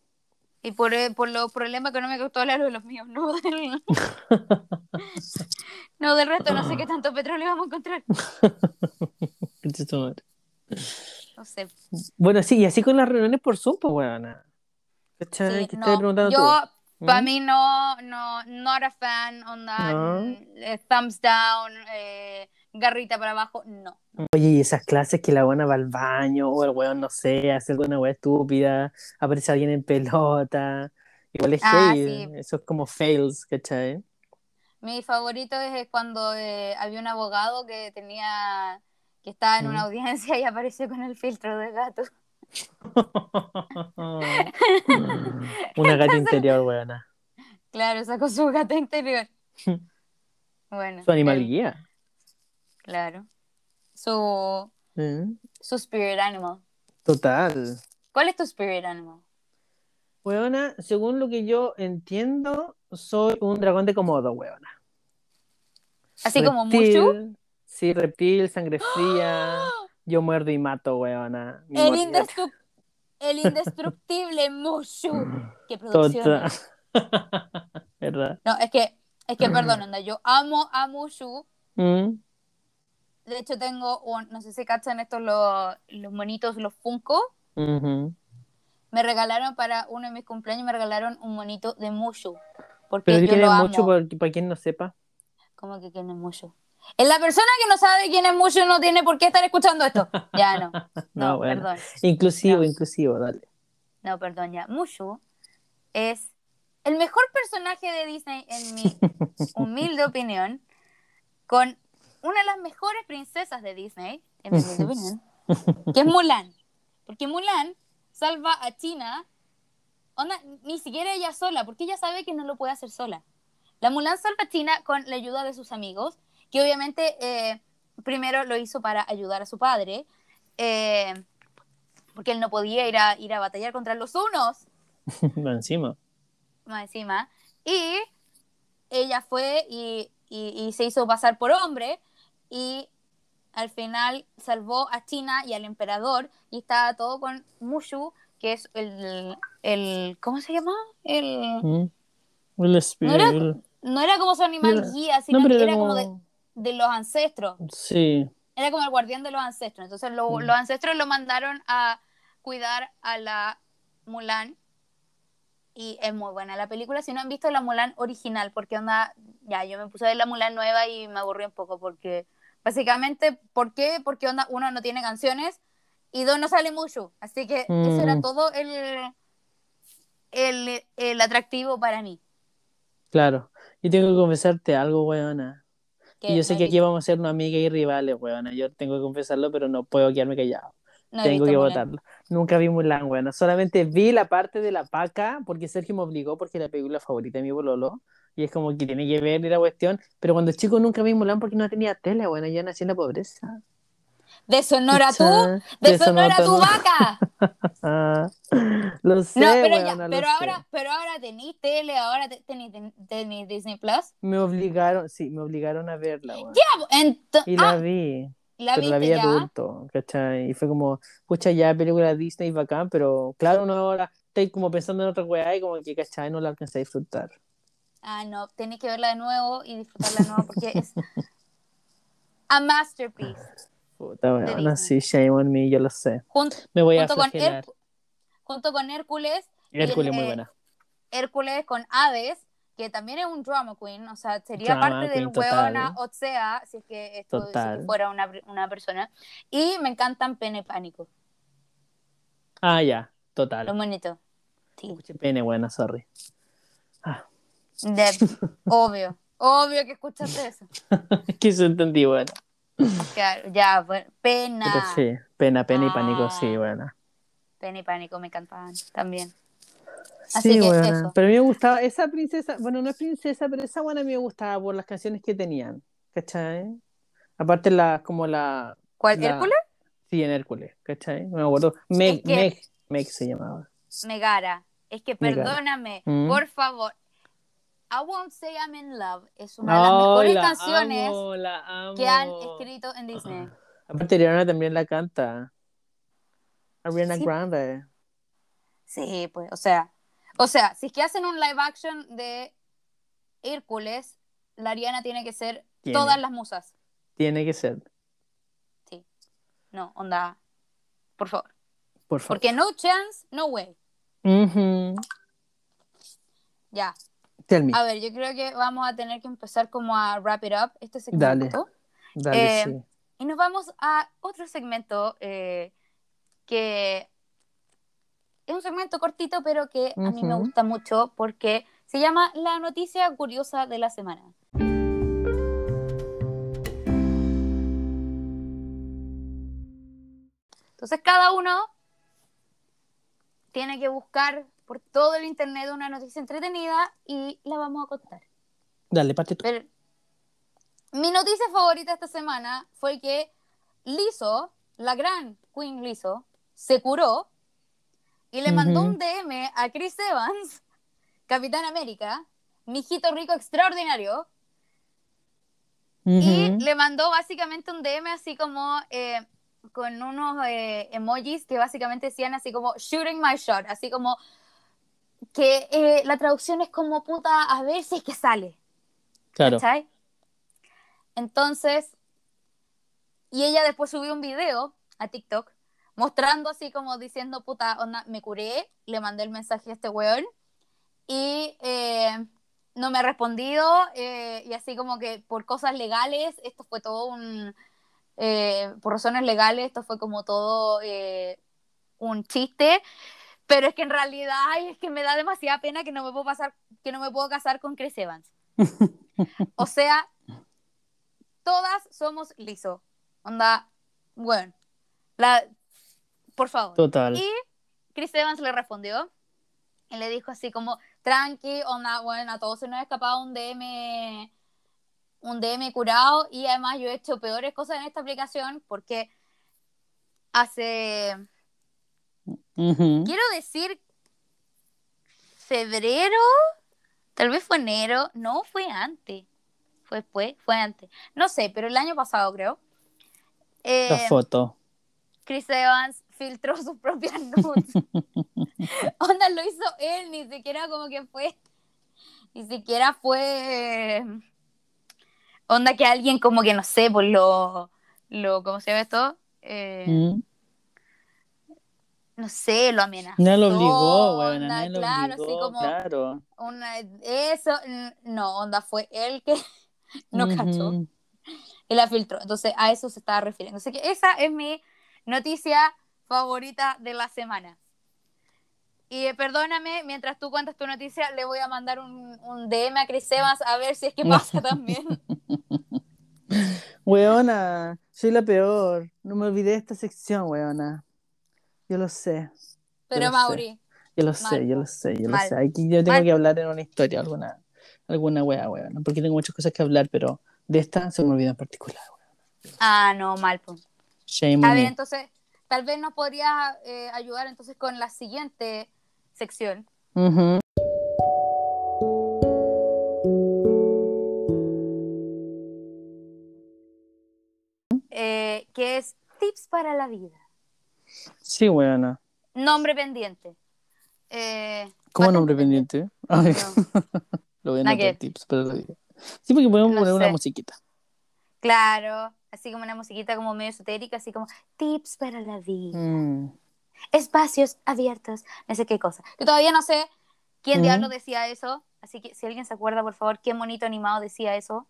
Speaker 1: Y por, eh, por los problemas económicos actuales, los, los míos, no del, no del resto, no sé qué tanto petróleo vamos a encontrar. No sé.
Speaker 2: Bueno, sí, y así con las reuniones por Zoom, pues. ¿Cachai?
Speaker 1: Sí,
Speaker 2: ¿Qué
Speaker 1: no, yo,
Speaker 2: tú?
Speaker 1: para
Speaker 2: ¿Mm?
Speaker 1: mí, no, no, not a fan, onda,
Speaker 2: No.
Speaker 1: eh, thumbs down, eh, garrita para abajo, no.
Speaker 2: Oye, y esas clases que la buena va al baño, o el weón, no sé, hace alguna weá estúpida, aparece alguien en pelota. Igual es
Speaker 1: Ah, sí.
Speaker 2: Eso es como fails, ¿cachai?
Speaker 1: Mi favorito es cuando eh, había un abogado que tenía, que estaba en una
Speaker 2: Mm.
Speaker 1: audiencia y apareció con el filtro de gato.
Speaker 2: Una gata interior, weona.
Speaker 1: Claro, sacó su gato interior. Bueno.
Speaker 2: Su animal
Speaker 1: él,
Speaker 2: guía.
Speaker 1: Claro. Su,
Speaker 2: ¿eh?
Speaker 1: su spirit animal.
Speaker 2: Total.
Speaker 1: ¿Cuál es tu spirit animal?
Speaker 2: Weona, según lo que yo entiendo, soy un dragón de Komodo, weona.
Speaker 1: Así como Mushu.
Speaker 2: Sí, reptil, sangre fría. Yo muerdo y mato, weona.
Speaker 1: El, el indestructible Mushu. Qué producción.
Speaker 2: Total. ¿Verdad?
Speaker 1: No, es que, es que, perdón, onda, yo amo a Mushu.
Speaker 2: Mm.
Speaker 1: De hecho, tengo un, no sé si cachan estos los, los monitos, los Funko. Me regalaron para uno de mis cumpleaños, me regalaron un monito de Mushu. Porque
Speaker 2: Pero
Speaker 1: yo
Speaker 2: quién
Speaker 1: lo
Speaker 2: es
Speaker 1: amo.
Speaker 2: mucho para, para quien no sepa.
Speaker 1: ¿Cómo que quién es Mushu? Es la persona que no sabe quién es Mushu no tiene por qué estar escuchando esto. Ya no. No,
Speaker 2: No, bueno.
Speaker 1: perdón.
Speaker 2: Inclusivo,
Speaker 1: No.
Speaker 2: inclusivo, dale.
Speaker 1: No, perdón, ya. Mushu es el mejor personaje de Disney, en mi humilde opinión, con una de las mejores princesas de Disney, en mi opinión, que es Mulan. Porque Mulan salva a China, onda, ni siquiera ella sola, porque ella sabe que no lo puede hacer sola. La Mulan salva a China con la ayuda de sus amigos, que obviamente eh, primero lo hizo para ayudar a su padre, eh, porque él no podía ir a, ir a batallar contra los unos,
Speaker 2: Va encima.
Speaker 1: más encima. Y ella fue y, y- y se hizo pasar por hombre y al final salvó a China y al emperador y estaba todo con Mushu, que es el, el ¿cómo se llama? El,
Speaker 2: Mm. El espíritu.
Speaker 1: era- no era como su animal
Speaker 2: Era-
Speaker 1: guía, sino
Speaker 2: No,
Speaker 1: que
Speaker 2: era
Speaker 1: era como
Speaker 2: como...
Speaker 1: de, de los ancestros.
Speaker 2: Sí.
Speaker 1: Era como el guardián de los ancestros. Entonces lo-
Speaker 2: Mm.
Speaker 1: los ancestros lo mandaron a cuidar a la Mulan. Y es muy buena la película. Si no han visto la Mulan original, porque onda, ya, yo me puse a ver la Mulan nueva y me aburrí un poco, porque básicamente, ¿por qué? Porque onda, uno no tiene canciones y dos no sale mucho. Así que eso era
Speaker 2: Mm.
Speaker 1: todo el, el, el atractivo para mí.
Speaker 2: Claro. Y tengo que confesarte algo, weona. Y yo sé que aquí vamos a ser una amiga y rivales, weona. Yo tengo que confesarlo, pero no puedo quedarme callado.
Speaker 1: no
Speaker 2: Tengo que
Speaker 1: Mulan.
Speaker 2: votarlo. Nunca vi Mulan, weona. Solamente vi la parte de la paca porque Sergio me obligó porque es la película favorita de mi bololo. Y es como que tiene que ver la cuestión. Pero cuando chico nunca vi Mulan porque no tenía tele, weona. Yo nací en la pobreza.
Speaker 1: ¿De Sonora tú? ¡De Sonora tu
Speaker 2: Sonora-
Speaker 1: vaca!
Speaker 2: Lo sé,
Speaker 1: No, pero ya,
Speaker 2: weona,
Speaker 1: pero
Speaker 2: sé.
Speaker 1: ahora, pero ahora tenéis tele, ahora te- tenéis tenéis Disney Plus.
Speaker 2: Me obligaron, sí, me obligaron a verla.
Speaker 1: Ento-
Speaker 2: Y la
Speaker 1: ah,
Speaker 2: vi.
Speaker 1: la
Speaker 2: pero la vi
Speaker 1: ya.
Speaker 2: adulto, ¿cachai? Y fue como, pucha, ya película Disney bacán, pero claro, uno ahora está como pensando en otra weá y como que, ¿cachai? No la alcancé a disfrutar.
Speaker 1: Ah, no, tenéis que verla de nuevo y disfrutarla de nuevo porque es a masterpiece.
Speaker 2: Puta,
Speaker 1: Disney.
Speaker 2: sí, shame on me, yo lo sé.
Speaker 1: Jun-
Speaker 2: Me voy a
Speaker 1: junto con
Speaker 2: flagelar.
Speaker 1: Hércules. junto con Hércules.
Speaker 2: Hércules,
Speaker 1: el,
Speaker 2: muy
Speaker 1: eh,
Speaker 2: buena.
Speaker 1: Hércules con Hades, que también es un drama queen, o sea, sería
Speaker 2: Drama
Speaker 1: parte del hueona Otsea, si es que esto si es que
Speaker 2: Total.
Speaker 1: fuera una, una persona. Y me encantan Pene Pánico,
Speaker 2: Ah, ya,
Speaker 1: lo
Speaker 2: total.
Speaker 1: bonito. Sí.
Speaker 2: Pene, buena, sorry. Ah,
Speaker 1: De- obvio, obvio que escuchaste eso.
Speaker 2: que eso entendí, bueno.
Speaker 1: Claro, ya, bueno, pena.
Speaker 2: Pero sí, pena, pena y pánico,
Speaker 1: Ah.
Speaker 2: sí, bueno.
Speaker 1: Pena y pánico me encantaban también.
Speaker 2: Sí,
Speaker 1: que eso.
Speaker 2: Pero a mí me gustaba esa princesa, bueno, no es princesa, pero esa buena a mí me gustaba por las canciones que tenían, ¿cachai? Aparte la, como la...
Speaker 1: ¿Cuál?
Speaker 2: la-
Speaker 1: ¿Hércules?
Speaker 2: Sí, en Hércules, ¿cachai? No me acuerdo. Meg,
Speaker 1: Es que-
Speaker 2: Meg, Meg se llamaba.
Speaker 1: Megara. Es que perdóname,
Speaker 2: Mm.
Speaker 1: por favor. I Won't Say I'm in Love es una de las mejores
Speaker 2: la
Speaker 1: canciones
Speaker 2: amo, la amo.
Speaker 1: que han escrito en Disney.
Speaker 2: Aparte, Ariana también la canta. Ariana
Speaker 1: Sí.
Speaker 2: Grande.
Speaker 1: Sí, pues, o sea, o sea, si es que hacen un live action de Hércules, la Ariana tiene que ser
Speaker 2: Tiene.
Speaker 1: todas las musas.
Speaker 2: Tiene que ser,
Speaker 1: Sí. No, onda, por favor.
Speaker 2: por favor.
Speaker 1: Porque no chance, no way.
Speaker 2: Ujú.
Speaker 1: Ya.
Speaker 2: Tell me.
Speaker 1: A ver, yo creo que vamos a tener que empezar como a wrap it up este
Speaker 2: Dale.
Speaker 1: segmento.
Speaker 2: Dale,
Speaker 1: eh,
Speaker 2: sí.
Speaker 1: Y nos vamos a otro segmento eh, que es un segmento cortito, pero que a mí me gusta mucho porque se llama La noticia curiosa de la semana. Entonces cada uno tiene que buscar por todo el internet una noticia entretenida y la vamos a contar.
Speaker 2: Dale, parte tú.
Speaker 1: Pero mi noticia favorita esta semana fue que Lizzo, la gran Queen Lizzo, se curó y le mandó
Speaker 2: Ujú.
Speaker 1: un DM a Chris Evans, Capitán América, mi hijito rico extraordinario, y
Speaker 2: Ujú.
Speaker 1: le mandó básicamente un DM así como eh, con unos eh, emojis que básicamente decían así como shooting my shot, así como que eh, la traducción es como puta, a ver si es que sale.
Speaker 2: Claro.
Speaker 1: ¿Cachai? Entonces, y ella después subió un video a TikTok mostrando así como diciendo, puta, onda, me curé, le mandé el mensaje a este weón y eh, no me ha respondido eh, y así como que por cosas legales, esto fue todo un, eh, por razones legales, esto fue como todo eh, un chiste, pero es que en realidad ay, es que me da demasiada pena que no me puedo pasar, que no me puedo casar con Chris Evans. O sea, todas somos liso. Onda, bueno, la, por favor.
Speaker 2: Total.
Speaker 1: Y Chris Evans le respondió y le dijo así como, tranqui, onda, bueno, a todos se nos ha escapado un DM, un DM curado y además yo he hecho peores cosas en esta aplicación porque hace, Quiero decir, febrero, tal vez fue enero, no, fue antes, fue después, fue antes, no sé, pero el año pasado creo. Eh,
Speaker 2: La foto.
Speaker 1: Chris Evans filtró sus propias nudes. Onda lo hizo él, ni siquiera como que fue, ni siquiera fue onda que alguien como que no sé, por lo, lo ¿cómo se llama esto? Eh,
Speaker 2: Mm.
Speaker 1: No sé, lo amenazó.
Speaker 2: Nadie lo obligó, weón.
Speaker 1: onda,
Speaker 2: lo
Speaker 1: claro, así
Speaker 2: obligó,
Speaker 1: como
Speaker 2: claro.
Speaker 1: una, eso, n- no, onda fue él que no cachó y la filtró. Entonces a eso se estaba refiriendo. Así que esa es mi noticia favorita de la semana. Y eh, perdóname, mientras tú cuentas tu noticia, le voy a mandar un, un DM a Chris Evans a ver si es que pasa también.
Speaker 2: Weona, soy la peor. No me olvidé de esta sección, weona. Yo lo sé.
Speaker 1: Pero
Speaker 2: sé.
Speaker 1: Mauri,
Speaker 2: Yo lo sé, yo lo sé, yo
Speaker 1: Mal.
Speaker 2: lo sé. Aquí yo tengo
Speaker 1: Mal.
Speaker 2: que hablar en una historia, alguna, alguna wea, weona. Porque tengo muchas cosas que hablar, pero de esta se me olvida en particular, weona.
Speaker 1: ah, no, mal. po.
Speaker 2: Shame
Speaker 1: A ver, entonces, tal vez nos podrías eh, ayudar entonces con la siguiente sección.
Speaker 2: Ujú.
Speaker 1: eh, que es Tips para la vida.
Speaker 2: Sí, weona.
Speaker 1: Nombre pendiente. Eh,
Speaker 2: ¿Cómo nombre pendiente?
Speaker 1: No.
Speaker 2: lo voy a anotar tips, pero lo digo. Sí, porque podemos
Speaker 1: No
Speaker 2: poner una musiquita.
Speaker 1: Claro, así como una musiquita como medio esotérica, así como tips para la vida.
Speaker 2: Mm.
Speaker 1: espacios abiertos, no sé qué cosa. Yo todavía no sé quién
Speaker 2: Ujú.
Speaker 1: diablo decía eso, así que si alguien se acuerda, por favor, qué monito animado decía eso.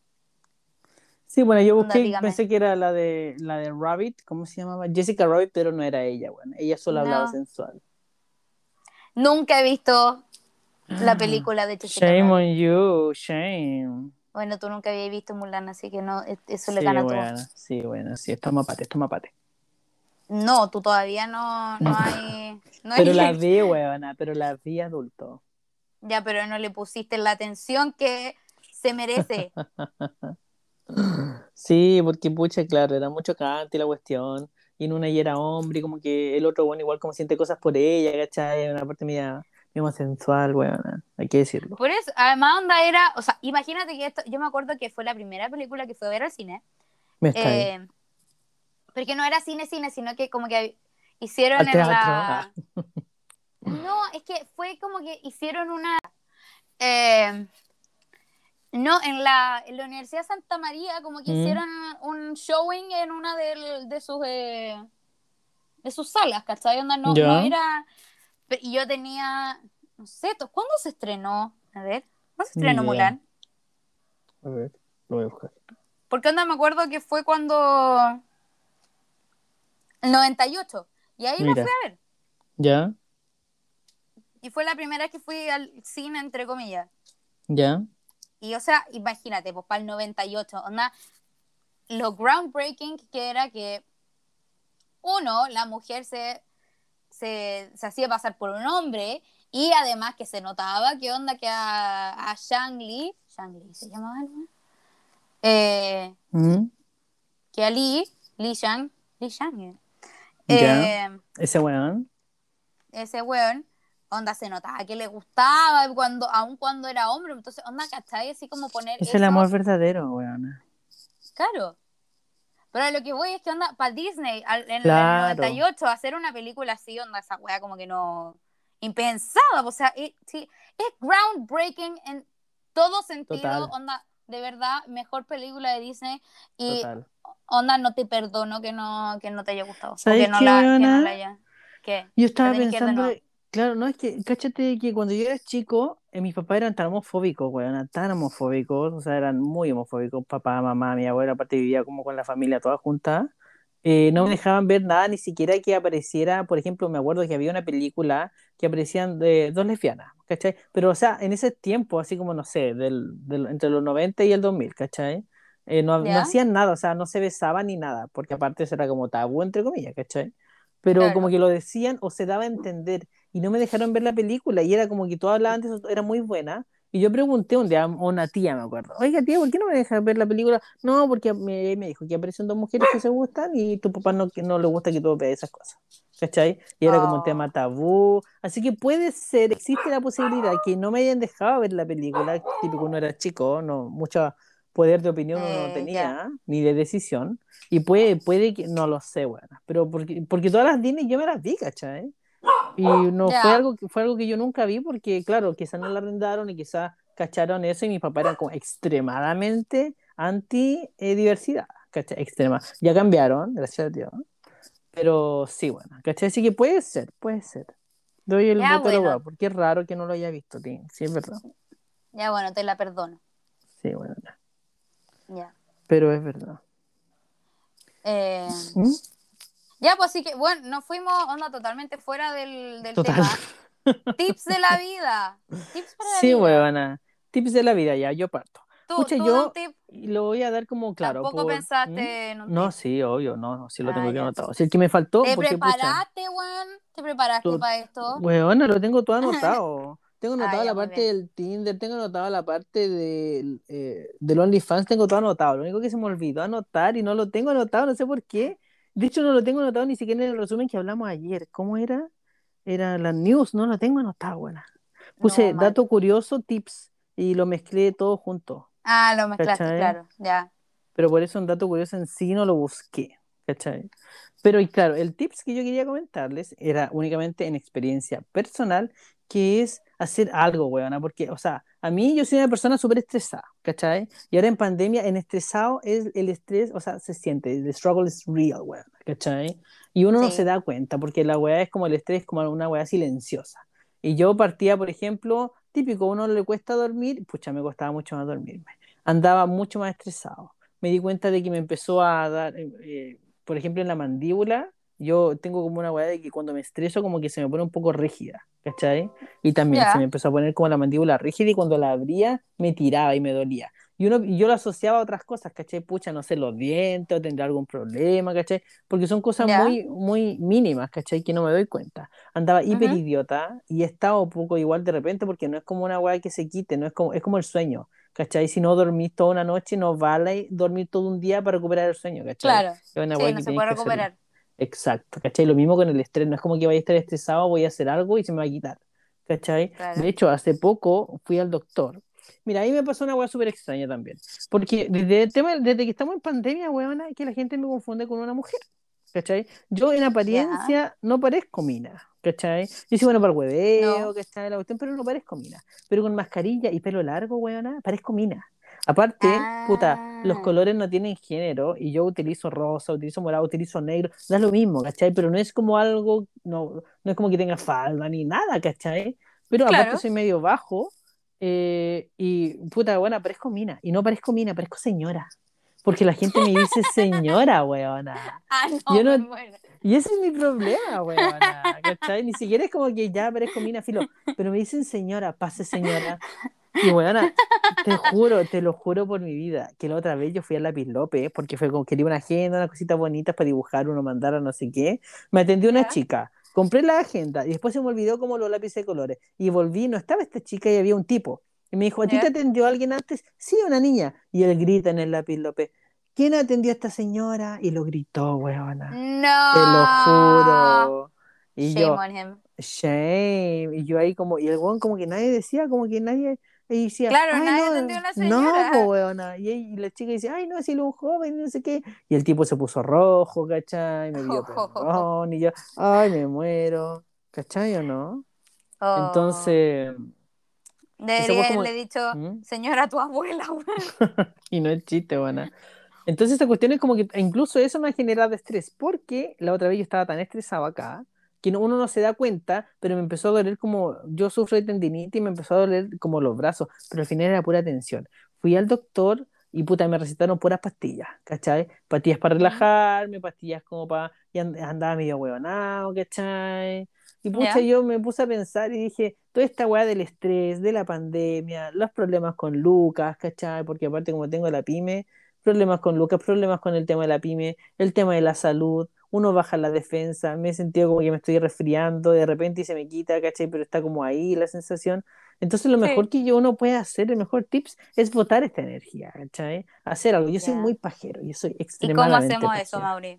Speaker 2: Sí, bueno, yo busqué, pensé que era la de la de Rabbit, ¿cómo se llamaba? Jessica Rabbit, pero no era ella, bueno, ella solo hablaba sensual.
Speaker 1: Nunca he visto la película de Jessica
Speaker 2: Shame
Speaker 1: Rabbit.
Speaker 2: on you, shame.
Speaker 1: Bueno, tú nunca habías visto Mulan, así que no, e- eso
Speaker 2: Sí,
Speaker 1: le gana a
Speaker 2: bueno, sí, bueno, sí, esto mapate, esto mapate.
Speaker 1: No, tú todavía no, no hay... No
Speaker 2: Pero
Speaker 1: hay-
Speaker 2: la vi, weona, pero la vi adulto.
Speaker 1: Ya, pero no le pusiste la atención que se merece.
Speaker 2: Sí, porque pucha, claro, era mucho cante la cuestión. Y en una ya era hombre, y como que el otro, bueno, igual como siente cosas por ella, ¿cachai? Una parte media, medio más sensual, weona, hay que decirlo.
Speaker 1: Por eso, además onda era, o sea, imagínate que esto, yo me acuerdo que fue la primera película que fue a ver al cine,
Speaker 2: Me está
Speaker 1: eh, porque no era cine cine, sino que como que hicieron en la...
Speaker 2: ah.
Speaker 1: No, es que fue como que hicieron una... eh, no, en la, en la Universidad de Santa María como que
Speaker 2: Mm.
Speaker 1: hicieron un showing en una del- de, sus... eh, de sus salas, ¿cachai? Onda, no, era... Y yo tenía... No sé, ¿cuándo se estrenó? A ver, ¿cuándo se estrenó
Speaker 2: idea.
Speaker 1: Mulan?
Speaker 2: A ver, lo voy a buscar.
Speaker 1: Porque onda me acuerdo que fue cuando... El 98. Y ahí lo
Speaker 2: Mira.
Speaker 1: fui a ver.
Speaker 2: ¿Ya?
Speaker 1: Y fue la primera que fui al cine, entre comillas.
Speaker 2: ¿Ya?
Speaker 1: Y o sea, imagínate, pues para el 98, onda, lo groundbreaking que era que, uno, la mujer se, se, se hacía pasar por un hombre y además que se notaba que onda que a, a Shang Li, Shang Li se llamaba, ¿no? Eh,
Speaker 2: ¿Mm?
Speaker 1: que a Li, Li Shang, Li Shang, eh,
Speaker 2: Ese weón.
Speaker 1: ese weón, onda se notaba que le gustaba cuando, aun cuando era hombre, entonces onda, ¿cachai? Así como poner
Speaker 2: Es el amor verdadero, weona.
Speaker 1: Claro. Pero lo que voy es que onda, para Disney, al- en
Speaker 2: Claro.
Speaker 1: el 98, hacer una película así, onda, esa weá como que no. Impensada, o sea, y- sí, es groundbreaking en todo sentido,
Speaker 2: Total.
Speaker 1: onda, de verdad, mejor película de Disney. Y
Speaker 2: Total.
Speaker 1: onda, no te perdono que no, que no te haya gustado. o
Speaker 2: ¿Sabes
Speaker 1: que no la, que no la haya. ¿Qué?
Speaker 2: Yo estaba pensando. Claro, no es que, cáchate que cuando yo era chico, eh, mis papás eran tan homofóbicos, weón, tan homofóbicos, o sea, eran muy homofóbicos, papá, mamá, mi abuela, aparte vivía como con la familia toda junta, eh, no me dejaban ver nada, ni siquiera que apareciera, por ejemplo, me acuerdo que había una película que aparecían de dos lesbianas, ¿cachai? Pero, o sea, en ese tiempo, así como, no sé, del, del- entre los 90 y el 2000, ¿cachai? Eh, no, no hacían nada, o sea, no se besaban ni nada, porque aparte eso era como tabú, entre comillas, ¿cachai? Pero
Speaker 1: Claro.
Speaker 2: como que lo decían o se daba a entender y no me dejaron ver la película y era como que todos hablaban de eso, era muy buena. Y yo pregunté un día a una tía, me acuerdo, oiga tía, ¿por qué no me dejas ver la película? No, porque me, me dijo que aparecen dos mujeres que se gustan y tu papá no, que no le gusta que tú veas esas cosas. ¿Cachai? Y era como un
Speaker 1: Oh.
Speaker 2: tema tabú. Así que puede ser, existe la posibilidad que no me hayan dejado ver la película, típico uno era chico, no, mucho poder de opinión uno no
Speaker 1: Eh,
Speaker 2: tenía, ni de decisión. Y puede, puede que, no lo sé, bueno, pero porque, porque todas las Disney yo me las vi, ¿cachai? Y no fue algo que fue algo que yo nunca vi porque, claro, quizás no la arrendaron y quizás cacharon eso y mis papás eran como extremadamente anti eh, diversidad, ¿cachai? Extrema. Ya cambiaron, gracias a Dios. Pero sí, bueno, ¿cachai? Así que puede ser, puede ser. Doy el
Speaker 1: Ya,
Speaker 2: voto a la
Speaker 1: bueno.
Speaker 2: hueá, porque es raro que no lo haya visto, Tim. Sí, es verdad.
Speaker 1: Ya bueno, te la perdono.
Speaker 2: Sí, bueno, ya.
Speaker 1: Ya.
Speaker 2: pero es verdad.
Speaker 1: Eh,
Speaker 2: ¿Mm?
Speaker 1: Ya, pues así que, bueno, nos fuimos onda totalmente fuera del, del
Speaker 2: Total.
Speaker 1: tema. Tips de la vida. Tips para la
Speaker 2: Sí,
Speaker 1: vida.
Speaker 2: huevona. Tips de la vida, ya, yo parto.
Speaker 1: Tú,
Speaker 2: Pucha,
Speaker 1: tú
Speaker 2: yo-
Speaker 1: tip.
Speaker 2: Lo voy a dar como claro.
Speaker 1: Tampoco
Speaker 2: por-
Speaker 1: pensaste en
Speaker 2: ¿Mm? No, sí, obvio, no, sí lo tengo que anotado. Si el que me faltó,
Speaker 1: ¿Te
Speaker 2: porque
Speaker 1: preparaste, weón? ¿Te preparaste
Speaker 2: Tú-
Speaker 1: para esto?
Speaker 2: Huevona, lo tengo todo anotado. Tengo anotado la parte
Speaker 1: bien.
Speaker 2: del Tinder, tengo anotado la parte del, eh, del OnlyFans, tengo todo anotado. Lo único que se me olvidó anotar y no lo tengo anotado, no sé por qué. De hecho, no lo tengo anotado ni siquiera en el resumen que hablamos ayer. ¿Cómo era? Era la news, no lo tengo anotado, buena. Puse
Speaker 1: No,
Speaker 2: dato curioso, tips, y lo mezclé todo junto.
Speaker 1: Ah, lo mezclaste,
Speaker 2: ¿Cachai?
Speaker 1: claro. Ya.
Speaker 2: Pero por eso un dato curioso en sí no lo busqué. ¿Cachai? Pero y claro, el tips que yo quería comentarles era únicamente en experiencia personal que es hacer algo, weona, porque, o sea, a mí yo soy una persona súper estresada, ¿cachai? Y ahora en pandemia, en estresado, es el estrés, o sea, se siente, the struggle is real, weona, ¿cachai? Y uno no
Speaker 1: Sí.
Speaker 2: se da cuenta, porque la weá es como el estrés, como una weá silenciosa. Y yo partía, por ejemplo, típico, a uno le cuesta dormir, pucha, me costaba mucho más dormirme. Andaba mucho más estresado. Me di cuenta de que me empezó a dar, eh, eh, por ejemplo, en la mandíbula, yo tengo como una weá de que cuando me estreso como que se me pone un poco rígida, ¿cachai? Y también
Speaker 1: Ya.
Speaker 2: se me empezó a poner como la mandíbula rígida y cuando la abría me tiraba y me dolía. Y, uno, yo lo asociaba a otras cosas, ¿cachai? Pucha, no sé, los dientes o tendrá algún problema, ¿cachai? Porque son cosas
Speaker 1: Ya.
Speaker 2: muy, muy mínimas, ¿cachai? Que no me doy cuenta. Andaba hiper
Speaker 1: Ujú.
Speaker 2: idiota y he estado un poco igual de repente porque no es como una weá que se quite, no es como, es como el sueño, ¿cachai? Si no dormís toda una noche, no vale dormir todo un día para recuperar el sueño, ¿cachai?
Speaker 1: Claro.
Speaker 2: Es una
Speaker 1: Sí, no
Speaker 2: que
Speaker 1: se puede recuperar.
Speaker 2: Exacto, ¿cachai? Lo mismo con el estrés, no es como que vaya a estar estresado, voy a hacer algo y se me va a quitar, ¿cachai?
Speaker 1: Claro.
Speaker 2: De hecho, hace poco fui al doctor. Mira, ahí me pasó una weá súper extraña también, porque desde, el tema, desde que estamos en pandemia, weona, que la gente me confunde con una mujer, ¿cachai? Yo en apariencia no parezco mina, ¿cachai? Yo soy bueno para el hueveo,
Speaker 1: No.
Speaker 2: ¿cachai? La cuestión, pero no parezco mina. Pero con mascarilla y pelo largo, weona, parezco mina. Aparte, puta, los
Speaker 1: Ah.
Speaker 2: colores no tienen género y yo utilizo rosa, utilizo morado, utilizo negro, da lo mismo, ¿cachai? Pero no es como algo, no, no es como que tenga falda ni nada, ¿cachai? Pero aparte
Speaker 1: Claro.
Speaker 2: soy medio bajo eh, y, puta, bueno, parezco mina. Y no parezco mina, parezco señora. Porque la gente me dice señora, weona.
Speaker 1: Ah, no,
Speaker 2: Yo no-
Speaker 1: muero.
Speaker 2: Y ese es mi problema, weona, ¿cachai? Ni siquiera es como que ya parezco mina, filo, pero me dicen señora, pase señora. Y weona, te juro, te lo juro por mi vida, que la otra vez yo fui a Lápiz López, porque fue como quería una agenda, unas cositas bonitas para dibujar, uno mandara no sé qué. Me atendió una
Speaker 1: Ya.
Speaker 2: chica, compré la agenda y después se me olvidó como los lápices de colores. Y volví, no estaba esta chica y había un tipo. Y me dijo, ¿a ti te atendió alguien antes? Sí, una niña. Y él grita en el Lápiz López, ¿quién atendió a esta señora? Y lo gritó, weona.
Speaker 1: No.
Speaker 2: Te lo juro. Y
Speaker 1: Shame
Speaker 2: yo,
Speaker 1: on him.
Speaker 2: shame. Y yo ahí como, y el weón como que nadie decía, como que nadie y decía,
Speaker 1: Claro,
Speaker 2: "Ay,
Speaker 1: nadie
Speaker 2: no,
Speaker 1: atendió a una
Speaker 2: No,
Speaker 1: señora".
Speaker 2: po, weona. Y, y la chica dice, ay, no, si es un joven, no sé qué. Y el tipo se puso rojo, ¿cachai? Me pidió perdón. Y yo, ay, me muero. ¿Cachai o no?
Speaker 1: Oh.
Speaker 2: Entonces,
Speaker 1: Debería
Speaker 2: fue como-
Speaker 1: haberle dicho,
Speaker 2: ¿Mm?
Speaker 1: señora, tu abuela, weón.
Speaker 2: y no es chiste, buena. Entonces esta cuestión es como que incluso eso me ha generado estrés, porque la otra vez yo estaba tan estresado acá, que no- uno no se da cuenta, pero me empezó a doler como, yo sufro de tendinitis y me empezó a doler como los brazos, pero al final era pura tensión. Fui al doctor y puta, me recetaron puras pastillas, ¿cachai? Pastillas para relajarme, pastillas como para, y and- andaba medio huevonado, ¿cachai? Y pucha,
Speaker 1: Ya.
Speaker 2: yo me puse a pensar y dije, toda esta weá del estrés, de la pandemia, los problemas con Lucas, ¿cachai? Porque aparte como tengo la pyme, problemas con Lucas, problemas con el tema de la pyme, el tema de la salud, uno baja la defensa, me he sentido como que me estoy resfriando de repente y se me quita, ¿cachai? Pero está como ahí la sensación. Entonces lo
Speaker 1: Sí.
Speaker 2: mejor que yo uno puede hacer, el mejor tips, es botar esta energía, ¿cachai? Hacer algo. Yo soy muy pajero, yo soy
Speaker 1: ¿Y cómo
Speaker 2: extremadamente
Speaker 1: hacemos eso. Mauri?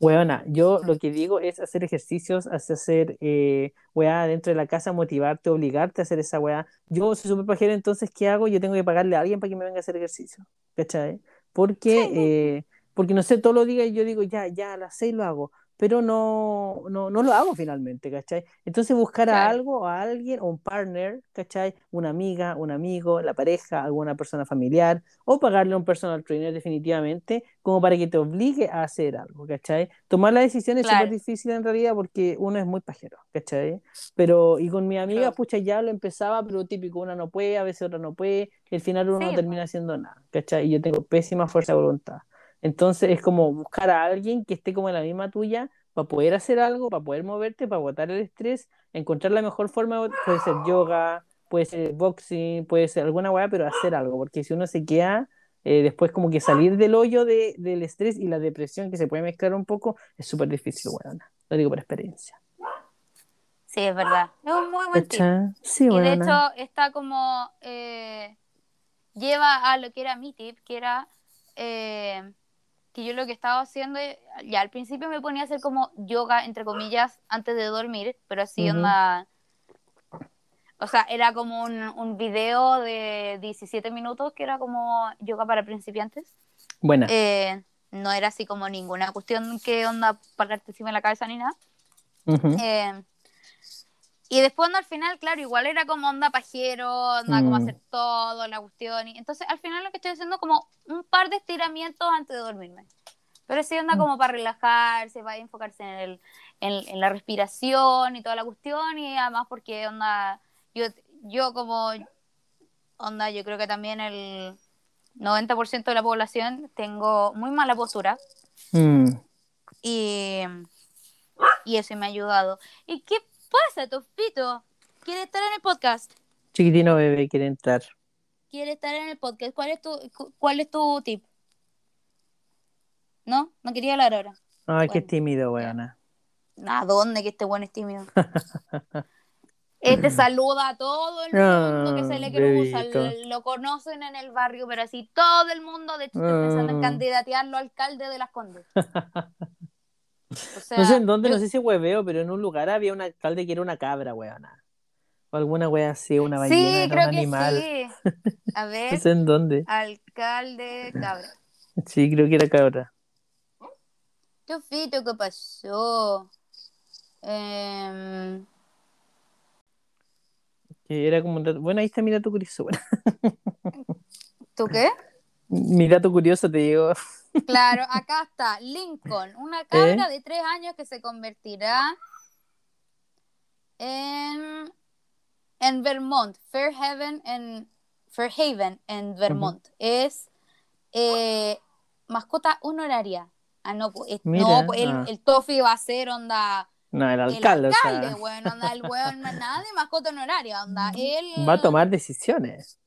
Speaker 2: Weona, yo lo que digo es hacer ejercicios, hacer, eh, weá dentro de la casa, motivarte, obligarte a hacer esa weá. Yo soy súper pajero, entonces, ¿qué hago? Yo tengo que pagarle a alguien para que me venga a hacer ejercicio, ¿cachai? Porque, eh, porque no sé, todos los días yo digo, ya, ya, a las seis lo hago, pero no, no, no lo hago finalmente, ¿cachai? Entonces buscar a
Speaker 1: Claro.
Speaker 2: algo, a alguien, o un partner, ¿cachai? Una amiga, un amigo, la pareja, alguna persona familiar, o pagarle a un personal trainer definitivamente, como para que te obligue a hacer algo, ¿cachai? Tomar la decisión es
Speaker 1: Claro.
Speaker 2: súper difícil en realidad porque uno es muy pajero, ¿cachai? Pero, y con mi amiga,
Speaker 1: Claro.
Speaker 2: pucha, ya lo empezaba, pero típico, una no puede, a veces otra no puede, y al final uno
Speaker 1: Sí,
Speaker 2: no termina haciendo nada, ¿cachai? Y yo tengo pésima fuerza de voluntad. Entonces es como buscar a alguien que esté como en la misma tuya para poder hacer algo, para poder moverte, para botar el estrés, encontrar la mejor forma, puede ser yoga, puede ser boxing, puede ser alguna weá, pero hacer algo, porque si uno se queda, eh, después como que salir del hoyo de, del estrés y la depresión que se puede mezclar un poco, es súper difícil, weona. Lo digo por experiencia.
Speaker 1: Sí, es verdad. Es un muy buen tip. Y de hecho está como eh, lleva a lo que era mi tip, que era eh, que yo lo que estaba haciendo, eh, ya al principio me ponía a hacer como yoga, entre comillas, antes de dormir, pero así
Speaker 2: Ujú.
Speaker 1: onda... O sea, era como un, un video de 17 minutos que era como yoga para principiantes.
Speaker 2: Buena.
Speaker 1: Eh, no era así como ninguna cuestión que onda pararte encima de la cabeza ni nada.
Speaker 2: Ujú.
Speaker 1: Eh, Y después no, al final, claro, igual era como onda pajero, onda como
Speaker 2: Mm.
Speaker 1: hacer todo, la cuestión. Y entonces al final lo que estoy haciendo como un par de estiramientos antes de dormirme. Pero sí onda
Speaker 2: Mm.
Speaker 1: como para relajarse, para enfocarse en, el, en, en la respiración y toda la cuestión. Y además porque onda, yo, yo como onda, yo creo que también el 90% de la población tengo muy mala postura.
Speaker 2: Mm.
Speaker 1: Y, y eso me ha ayudado. ¿Y qué pasa, Tofito? ¿Quiere estar en el podcast?
Speaker 2: Chiquitino bebé quiere entrar.
Speaker 1: ¿Quiere estar en el podcast? ¿Cuál es tu, cu- cuál es tu tip? ¿No? No quería hablar ahora.
Speaker 2: Ay, qué tímido, weona.
Speaker 1: ¿A dónde que este buen es tímido? Este saluda a todo el mundo que se le
Speaker 2: Ah,
Speaker 1: cruza, l- lo conocen en el barrio, pero así todo el mundo, de hecho estoy pensando en
Speaker 2: Ah.
Speaker 1: candidatearlo a alcalde de Las Condes. O sea,
Speaker 2: No sé en dónde,
Speaker 1: yo-
Speaker 2: no sé si hueveo, pero en un lugar había un alcalde que era una cabra, weona. O alguna wea así, una ballena,
Speaker 1: Sí, creo
Speaker 2: un
Speaker 1: que
Speaker 2: animal.
Speaker 1: sí. A
Speaker 2: No
Speaker 1: ver,
Speaker 2: sé en dónde.
Speaker 1: alcalde cabra.
Speaker 2: Sí, creo que era cabra.
Speaker 1: Tofito, ¿qué pasó? Em,
Speaker 2: Que era como un Bueno, ahí está mi dato curioso. Bueno,
Speaker 1: ¿Tú qué?
Speaker 2: Mi dato curioso te digo.
Speaker 1: Claro, acá está Lincoln, una
Speaker 2: ¿Eh?
Speaker 1: cabra de tres años que se convertirá en, en Vermont, Fairhaven en, Fairhaven en Vermont. Es eh, mascota honoraria. Ah, no, pues, es-
Speaker 2: Mira,
Speaker 1: no, pues, el,
Speaker 2: ah.
Speaker 1: el Toffee va a ser onda.
Speaker 2: No, el
Speaker 1: El
Speaker 2: alcalde,
Speaker 1: alcalde,
Speaker 2: o sea,
Speaker 1: onda, el weón, nada de mascota honoraria, onda. Él,
Speaker 2: va a tomar decisiones.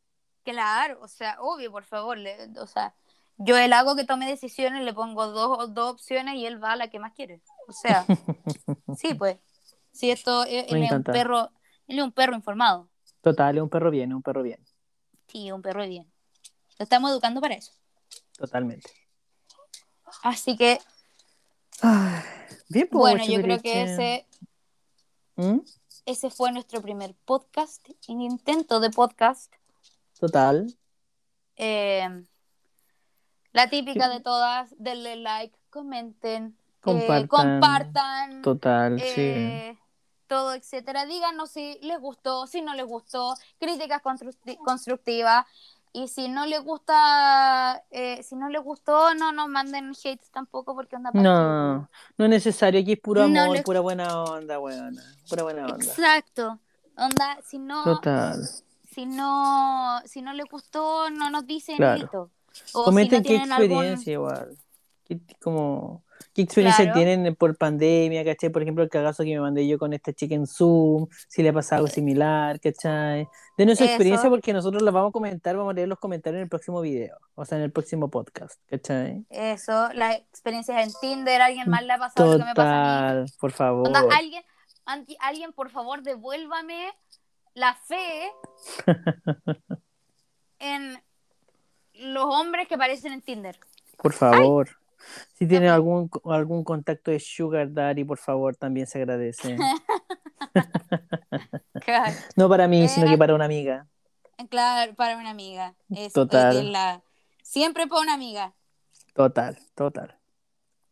Speaker 1: Claro, o sea, obvio, por favor. le- o sea, yo él hago que tome decisiones, le pongo dos, dos opciones y él va a la que más quiere. O sea, sí, pues. Sí, esto él, es un perro, él es un perro informado.
Speaker 2: Total, es un perro bien, es un perro bien.
Speaker 1: Sí, un perro bien. Lo estamos educando para eso.
Speaker 2: Totalmente.
Speaker 1: Así que,
Speaker 2: bien, pues,
Speaker 1: bueno, yo creo que ese,
Speaker 2: ¿Mm?
Speaker 1: ese fue nuestro primer podcast, intento de podcast.
Speaker 2: Total.
Speaker 1: Eh, la típica de todas, denle like, comenten, eh,
Speaker 2: Compartan.
Speaker 1: compartan.
Speaker 2: Total, sí.
Speaker 1: eh, todo, etcétera. Díganos si les gustó, si no les gustó, críticas constructi- constructivas. Y si no les gusta, eh, si no les gustó, no nos manden hates tampoco porque onda
Speaker 2: No, no es necesario, aquí es puro
Speaker 1: No
Speaker 2: amor, pura buena onda, weona. Pura buena onda.
Speaker 1: Exacto. Onda, si no,
Speaker 2: Total.
Speaker 1: Si no, si no les gustó, no nos dicen
Speaker 2: Claro.
Speaker 1: listo. O
Speaker 2: Comenten
Speaker 1: si no
Speaker 2: qué
Speaker 1: tienen algún-
Speaker 2: experiencia igual. ¿Qué, como, ¿Qué experiencia
Speaker 1: Claro.
Speaker 2: tienen por pandemia, cachai? Por ejemplo, el cagazo que me mandé yo con esta chica en Zoom, si le ha pasado algo similar, cachai. Denos su experiencia porque nosotros la vamos a comentar, vamos a leer los comentarios en el próximo video, o sea, en el próximo podcast, cachai.
Speaker 1: Eso, las experiencias en Tinder, alguien más le ha pasado lo que me pasa a mí.
Speaker 2: Total, por favor.
Speaker 1: Onda, alguien, anti- alguien, por favor, devuélvame la fe en los hombres que aparecen en Tinder.
Speaker 2: Por favor. Si tienen
Speaker 1: Ok.
Speaker 2: algún, algún contacto de Sugar Daddy, por favor, también se agradece.
Speaker 1: Claro,
Speaker 2: No para mí, sino que para una amiga.
Speaker 1: claro, para una amiga. Es,
Speaker 2: Total.
Speaker 1: es la- siempre para una amiga.
Speaker 2: Total, total.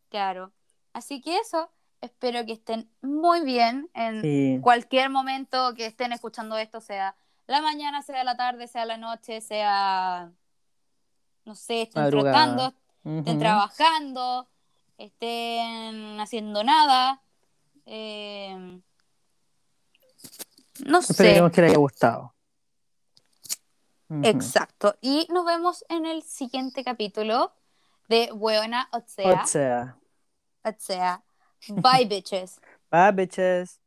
Speaker 1: Claro. Así que eso, espero que estén muy bien en
Speaker 2: Sí.
Speaker 1: cualquier momento que estén escuchando esto, sea la mañana, sea la tarde, sea la noche, sea, no sé, estén
Speaker 2: Madrugada.
Speaker 1: trotando, estén trabajando, estén haciendo nada. eh, no sé.
Speaker 2: Esperemos que les haya gustado.
Speaker 1: Exacto. Y nos vemos en el siguiente capítulo de Buena Otsea.
Speaker 2: O sea,
Speaker 1: Otsea. Bye, bitches.
Speaker 2: bye, bitches.